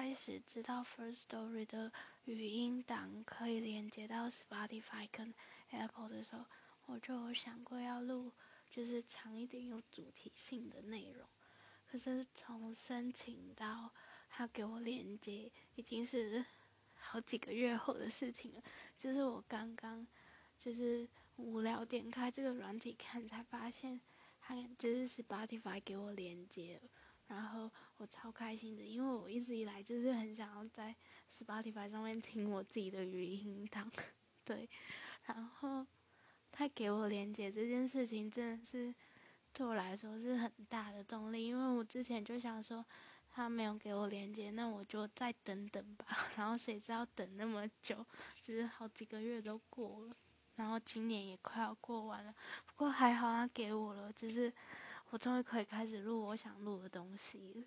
开始知道 First Story 的语音档可以连接到 Spotify 跟 Apple 的时候，我就有想过要录，就是长一点有主题性的内容。可是从申请到他给我连接，已经是好几个月后的事情了。就是我刚刚就是无聊点开这个软体看，才发现他就是 Spotify 给我连接了。然后我超开心的，因为我一直以来就是很想要在 Spotify 上面听我自己的语音档，对。然后他给我连接这件事情，真的是对我来说是很大的动力，因为我之前就想说他没有给我连接，那我就再等等吧。然后谁知道等那么久，就是好几个月都过了，然后今年也快要过完了。不过还好他给我了，就是。我终于可以开始录我想录的东西了。